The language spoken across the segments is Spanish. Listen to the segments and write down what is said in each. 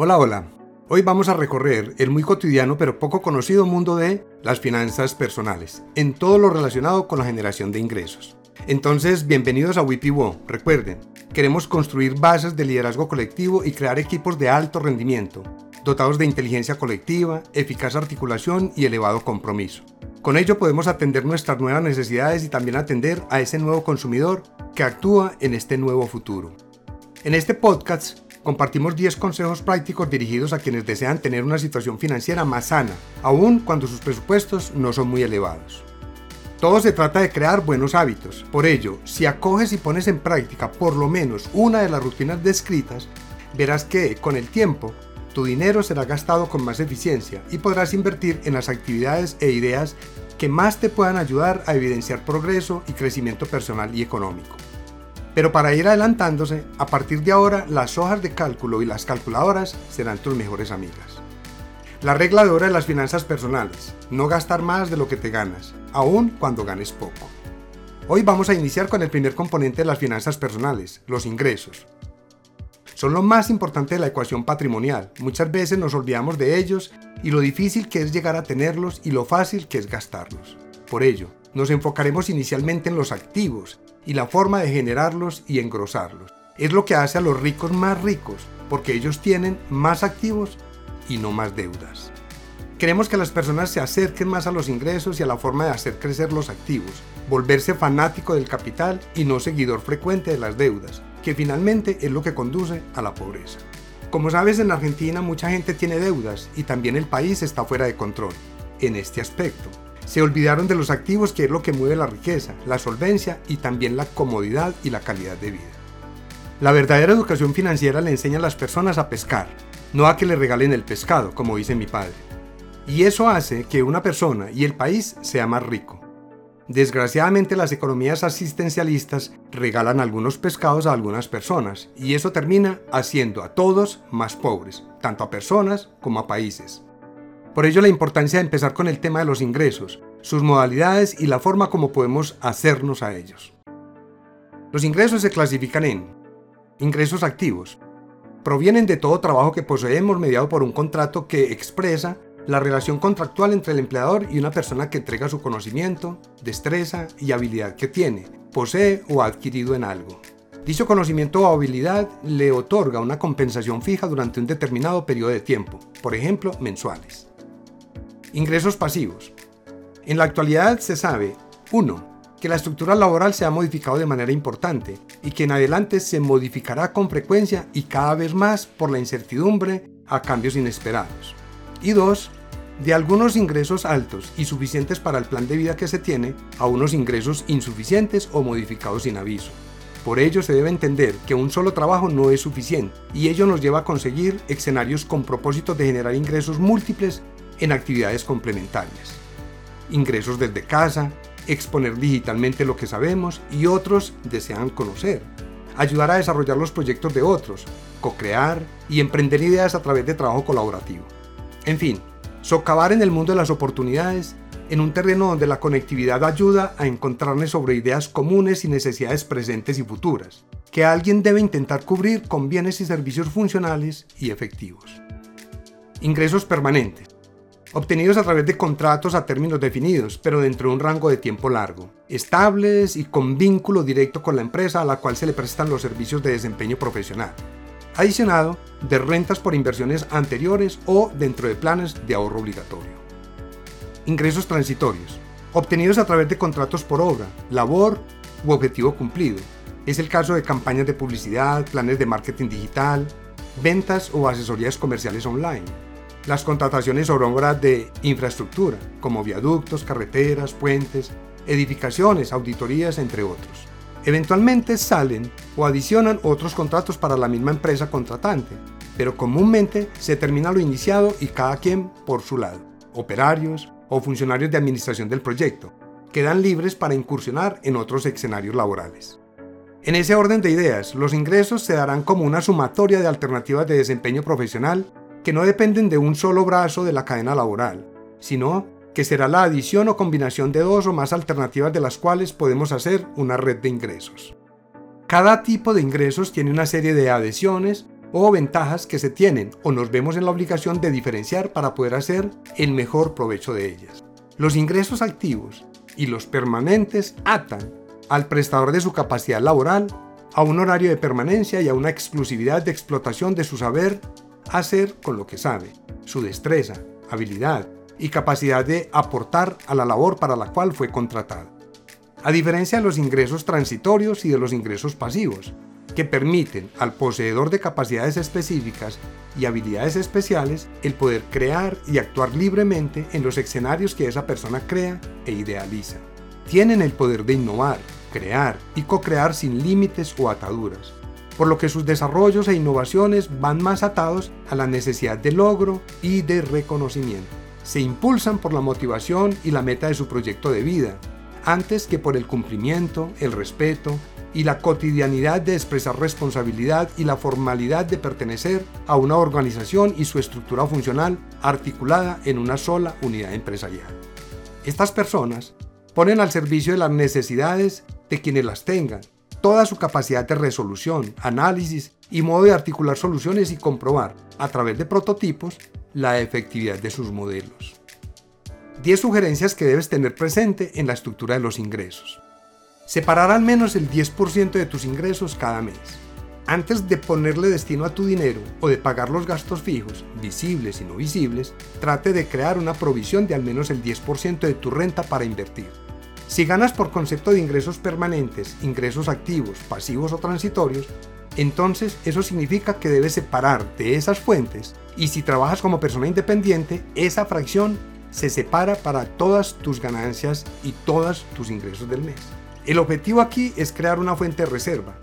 Hola, hola. Hoy vamos a recorrer el muy cotidiano pero poco conocido mundo de las finanzas personales, en todo lo relacionado con la generación de ingresos. Entonces, bienvenidos a WIPIWO. Recuerden, queremos construir bases de liderazgo colectivo y crear equipos de alto rendimiento, dotados de inteligencia colectiva, eficaz articulación y elevado compromiso. Con ello podemos atender nuestras nuevas necesidades y también atender a ese nuevo consumidor que actúa en este nuevo futuro. En este podcast compartimos 10 consejos prácticos dirigidos a quienes desean tener una situación financiera más sana, aun cuando sus presupuestos no son muy elevados. Todo se trata de crear buenos hábitos. Por ello, si acoges y pones en práctica por lo menos una de las rutinas descritas, verás que, con el tiempo, tu dinero será gastado con más eficiencia y podrás invertir en las actividades e ideas que más te puedan ayudar a evidenciar progreso y crecimiento personal y económico. Pero para ir adelantándose, a partir de ahora las hojas de cálculo y las calculadoras serán tus mejores amigas. La regla de oro de las finanzas personales, no gastar más de lo que te ganas, aun cuando ganes poco. Hoy vamos a iniciar con el primer componente de las finanzas personales, los ingresos. Son lo más importante de la ecuación patrimonial. Muchas veces nos olvidamos de ellos y lo difícil que es llegar a tenerlos y lo fácil que es gastarlos. Por ello, nos enfocaremos inicialmente en los activos y la forma de generarlos y engrosarlos. Es lo que hace a los ricos más ricos, porque ellos tienen más activos y no más deudas. Queremos que las personas se acerquen más a los ingresos y a la forma de hacer crecer los activos, volverse fanático del capital y no seguidor frecuente de las deudas, que finalmente es lo que conduce a la pobreza. Como sabes, en Argentina mucha gente tiene deudas y también el país está fuera de control en este aspecto. Se olvidaron de los activos que es lo que mueve la riqueza, la solvencia y también la comodidad y la calidad de vida. La verdadera educación financiera le enseña a las personas a pescar, no a que le regalen el pescado, como dice mi padre. Y eso hace que una persona y el país sea más rico. Desgraciadamente las economías asistencialistas regalan algunos pescados a algunas personas y eso termina haciendo a todos más pobres, tanto a personas como a países. Por ello la importancia de empezar con el tema de los ingresos, sus modalidades y la forma como podemos hacernos a ellos. Los ingresos se clasifican en ingresos activos. Provienen de todo trabajo que poseemos mediado por un contrato que expresa la relación contractual entre el empleador y una persona que entrega su conocimiento, destreza y habilidad que tiene, posee o ha adquirido en algo. Dicho conocimiento o habilidad le otorga una compensación fija durante un determinado periodo de tiempo, por ejemplo, mensuales. Ingresos pasivos. En la actualidad se sabe 1. Que la estructura laboral se ha modificado de manera importante y que en adelante se modificará con frecuencia y cada vez más por la incertidumbre a cambios inesperados. Y 2. De algunos ingresos altos y suficientes para el plan de vida que se tiene a unos ingresos insuficientes o modificados sin aviso. Por ello se debe entender que un solo trabajo no es suficiente y ello nos lleva a conseguir escenarios con propósito de generar ingresos múltiples en actividades complementarias. Ingresos desde casa, exponer digitalmente lo que sabemos y otros desean conocer. Ayudar a desarrollar los proyectos de otros, co-crear y emprender ideas a través de trabajo colaborativo. En fin, socavar en el mundo de las oportunidades en un terreno donde la conectividad ayuda a encontrarnos sobre ideas comunes y necesidades presentes y futuras, que alguien debe intentar cubrir con bienes y servicios funcionales y efectivos. Ingresos permanentes obtenidos a través de contratos a términos definidos, pero dentro de un rango de tiempo largo, estables y con vínculo directo con la empresa a la cual se le prestan los servicios de desempeño profesional, adicionado de rentas por inversiones anteriores o dentro de planes de ahorro obligatorio. Ingresos transitorios, obtenidos a través de contratos por obra, labor u objetivo cumplido. Es el caso de campañas de publicidad, planes de marketing digital, ventas o asesorías comerciales online las contrataciones sobre obras de infraestructura, como viaductos, carreteras, puentes, edificaciones, auditorías, entre otros. Eventualmente salen o adicionan otros contratos para la misma empresa contratante, pero comúnmente se termina lo iniciado y cada quien por su lado. Operarios o funcionarios de administración del proyecto quedan libres para incursionar en otros escenarios laborales. En ese orden de ideas, los ingresos se darán como una sumatoria de alternativas de desempeño profesional que no dependen de un solo brazo de la cadena laboral, sino que será la adición o combinación de dos o más alternativas de las cuales podemos hacer una red de ingresos. Cada tipo de ingresos tiene una serie de adhesiones o ventajas que se tienen o nos vemos en la obligación de diferenciar para poder hacer el mejor provecho de ellas. Los ingresos activos y los permanentes atan al prestador de su capacidad laboral a un horario de permanencia y a una exclusividad de explotación de su saber hacer con lo que sabe, su destreza, habilidad y capacidad de aportar a la labor para la cual fue contratado. A diferencia de los ingresos transitorios y de los ingresos pasivos, que permiten al poseedor de capacidades específicas y habilidades especiales el poder crear y actuar libremente en los escenarios que esa persona crea e idealiza. Tienen el poder de innovar, crear y co-crear sin límites o ataduras, por lo que sus desarrollos e innovaciones van más atados a la necesidad de logro y de reconocimiento. Se impulsan por la motivación y la meta de su proyecto de vida, antes que por el cumplimiento, el respeto y la cotidianidad de expresar responsabilidad y la formalidad de pertenecer a una organización y su estructura funcional articulada en una sola unidad empresarial. Estas personas ponen al servicio de las necesidades de quienes las tengan toda su capacidad de resolución, análisis y modo de articular soluciones y comprobar, a través de prototipos, la efectividad de sus modelos. 10 sugerencias que debes tener presente en la estructura de los ingresos. Separar al menos el 10% de tus ingresos cada mes. Antes de ponerle destino a tu dinero o de pagar los gastos fijos, visibles y no visibles, trate de crear una provisión de al menos el 10% de tu renta para invertir. Si ganas por concepto de ingresos permanentes, ingresos activos, pasivos o transitorios, entonces eso significa que debes separar de esas fuentes y si trabajas como persona independiente, esa fracción se separa para todas tus ganancias y todos tus ingresos del mes. El objetivo aquí es crear una fuente de reserva,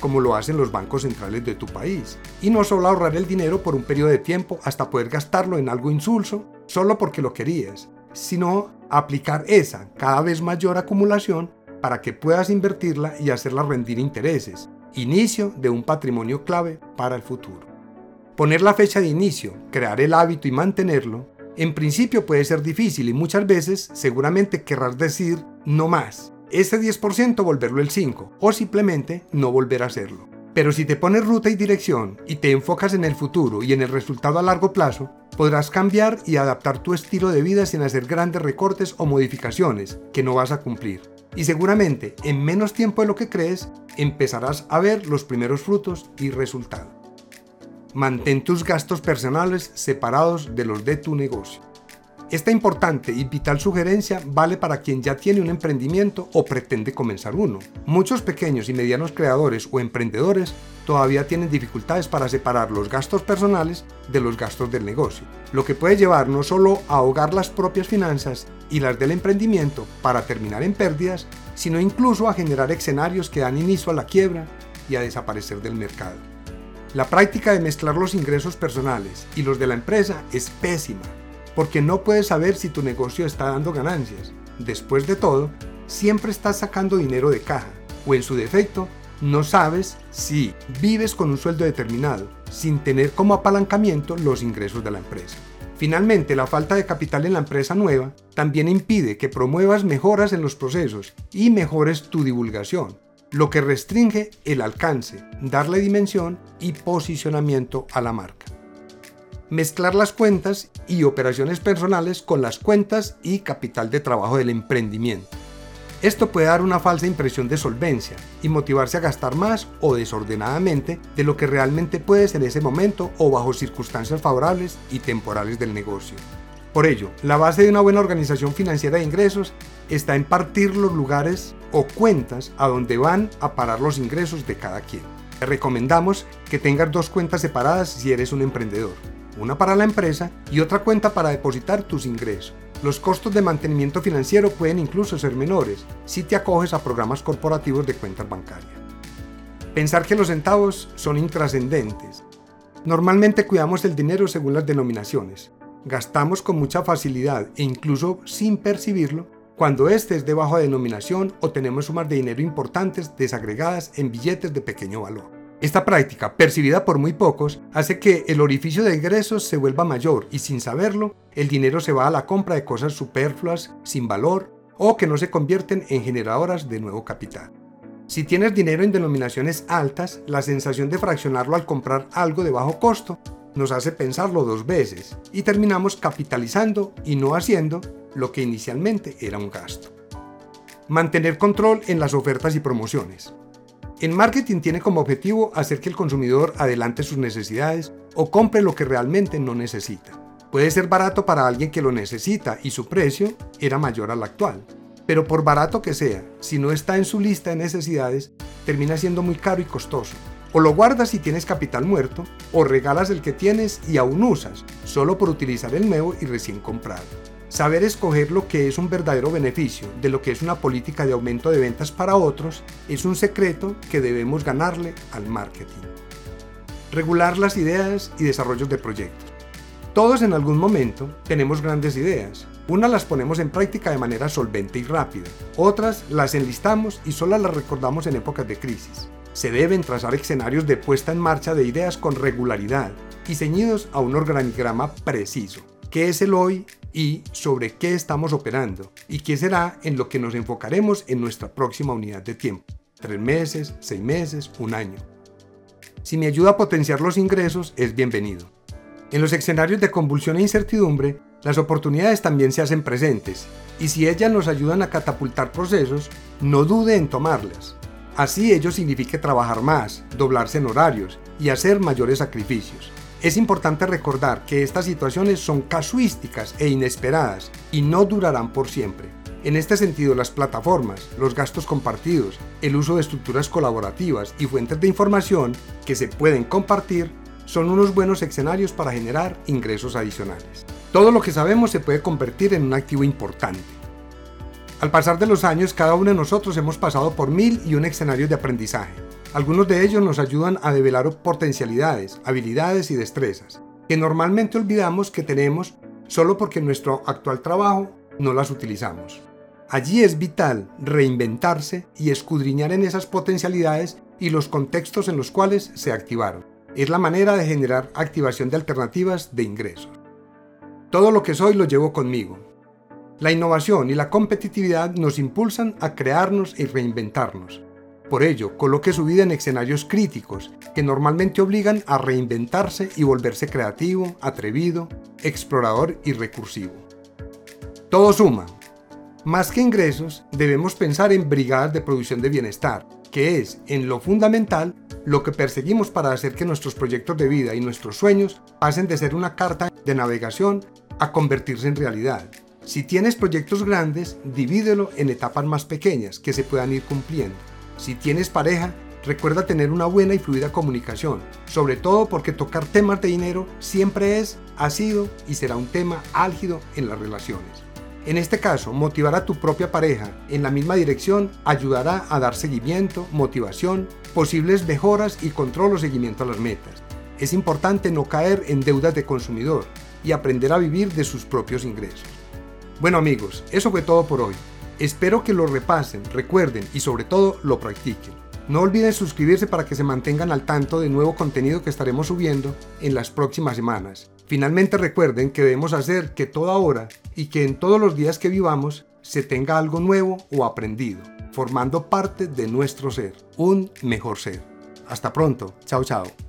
como lo hacen los bancos centrales de tu país, y no solo ahorrar el dinero por un periodo de tiempo hasta poder gastarlo en algo insulso, solo porque lo querías, sino aplicar esa cada vez mayor acumulación para que puedas invertirla y hacerla rendir intereses, inicio de un patrimonio clave para el futuro. Poner la fecha de inicio, crear el hábito y mantenerlo, en principio puede ser difícil y muchas veces seguramente querrás decir no más, ese 10% volverlo el 5 o simplemente no volver a hacerlo. Pero si te pones ruta y dirección y te enfocas en el futuro y en el resultado a largo plazo, podrás cambiar y adaptar tu estilo de vida sin hacer grandes recortes o modificaciones que no vas a cumplir. Y seguramente en menos tiempo de lo que crees empezarás a ver los primeros frutos y resultados. Mantén tus gastos personales separados de los de tu negocio. Esta importante y vital sugerencia vale para quien ya tiene un emprendimiento o pretende comenzar uno. Muchos pequeños y medianos creadores o emprendedores todavía tienen dificultades para separar los gastos personales de los gastos del negocio, lo que puede llevar no solo a ahogar las propias finanzas y las del emprendimiento para terminar en pérdidas, sino incluso a generar escenarios que dan inicio a la quiebra y a desaparecer del mercado. La práctica de mezclar los ingresos personales y los de la empresa es pésima porque no puedes saber si tu negocio está dando ganancias. Después de todo, siempre estás sacando dinero de caja, o en su defecto, no sabes si vives con un sueldo determinado, sin tener como apalancamiento los ingresos de la empresa. Finalmente, la falta de capital en la empresa nueva también impide que promuevas mejoras en los procesos y mejores tu divulgación, lo que restringe el alcance, darle dimensión y posicionamiento a la marca mezclar las cuentas y operaciones personales con las cuentas y capital de trabajo del emprendimiento. Esto puede dar una falsa impresión de solvencia y motivarse a gastar más o desordenadamente de lo que realmente puedes en ese momento o bajo circunstancias favorables y temporales del negocio. Por ello, la base de una buena organización financiera de ingresos está en partir los lugares o cuentas a donde van a parar los ingresos de cada quien. Te recomendamos que tengas dos cuentas separadas si eres un emprendedor una para la empresa y otra cuenta para depositar tus ingresos. Los costos de mantenimiento financiero pueden incluso ser menores si te acoges a programas corporativos de cuentas bancarias. Pensar que los centavos son intrascendentes. Normalmente cuidamos el dinero según las denominaciones. Gastamos con mucha facilidad e incluso sin percibirlo cuando este es de baja denominación o tenemos sumas de dinero importantes desagregadas en billetes de pequeño valor. Esta práctica, percibida por muy pocos, hace que el orificio de ingresos se vuelva mayor y sin saberlo, el dinero se va a la compra de cosas superfluas, sin valor o que no se convierten en generadoras de nuevo capital. Si tienes dinero en denominaciones altas, la sensación de fraccionarlo al comprar algo de bajo costo nos hace pensarlo dos veces y terminamos capitalizando y no haciendo lo que inicialmente era un gasto. Mantener control en las ofertas y promociones. El marketing tiene como objetivo hacer que el consumidor adelante sus necesidades o compre lo que realmente no necesita. Puede ser barato para alguien que lo necesita y su precio era mayor al actual. Pero por barato que sea, si no está en su lista de necesidades, termina siendo muy caro y costoso. O lo guardas si tienes capital muerto, o regalas el que tienes y aún usas, solo por utilizar el nuevo y recién comprado. Saber escoger lo que es un verdadero beneficio de lo que es una política de aumento de ventas para otros es un secreto que debemos ganarle al marketing. Regular las ideas y desarrollos de proyectos. Todos en algún momento tenemos grandes ideas. Unas las ponemos en práctica de manera solvente y rápida, otras las enlistamos y solo las recordamos en épocas de crisis. Se deben trazar escenarios de puesta en marcha de ideas con regularidad y ceñidos a un organigrama preciso. ¿Qué es el hoy y sobre qué estamos operando? ¿Y qué será en lo que nos enfocaremos en nuestra próxima unidad de tiempo? ¿Tres meses, seis meses, un año? Si me ayuda a potenciar los ingresos, es bienvenido. En los escenarios de convulsión e incertidumbre, las oportunidades también se hacen presentes, y si ellas nos ayudan a catapultar procesos, no dude en tomarlas. Así ello significa trabajar más, doblarse en horarios y hacer mayores sacrificios. Es importante recordar que estas situaciones son casuísticas e inesperadas y no durarán por siempre. En este sentido, las plataformas, los gastos compartidos, el uso de estructuras colaborativas y fuentes de información que se pueden compartir son unos buenos escenarios para generar ingresos adicionales. Todo lo que sabemos se puede convertir en un activo importante. Al pasar de los años, cada uno de nosotros hemos pasado por mil y un escenarios de aprendizaje. Algunos de ellos nos ayudan a develar potencialidades, habilidades y destrezas, que normalmente olvidamos que tenemos solo porque en nuestro actual trabajo no las utilizamos. Allí es vital reinventarse y escudriñar en esas potencialidades y los contextos en los cuales se activaron. Es la manera de generar activación de alternativas de ingresos. Todo lo que soy lo llevo conmigo, la innovación y la competitividad nos impulsan a crearnos y reinventarnos. Por ello, coloque su vida en escenarios críticos que normalmente obligan a reinventarse y volverse creativo, atrevido, explorador y recursivo. Todo suma. Más que ingresos, debemos pensar en brigadas de producción de bienestar, que es, en lo fundamental, lo que perseguimos para hacer que nuestros proyectos de vida y nuestros sueños pasen de ser una carta de navegación a convertirse en realidad. Si tienes proyectos grandes, divídelo en etapas más pequeñas que se puedan ir cumpliendo. Si tienes pareja, recuerda tener una buena y fluida comunicación, sobre todo porque tocar temas de dinero siempre es, ha sido y será un tema álgido en las relaciones. En este caso, motivar a tu propia pareja en la misma dirección ayudará a dar seguimiento, motivación, posibles mejoras y control o seguimiento a las metas. Es importante no caer en deudas de consumidor y aprender a vivir de sus propios ingresos. Bueno amigos, eso fue todo por hoy. Espero que lo repasen, recuerden y sobre todo lo practiquen. No olviden suscribirse para que se mantengan al tanto de nuevo contenido que estaremos subiendo en las próximas semanas. Finalmente recuerden que debemos hacer que toda hora y que en todos los días que vivamos se tenga algo nuevo o aprendido, formando parte de nuestro ser, un mejor ser. Hasta pronto, chao chao.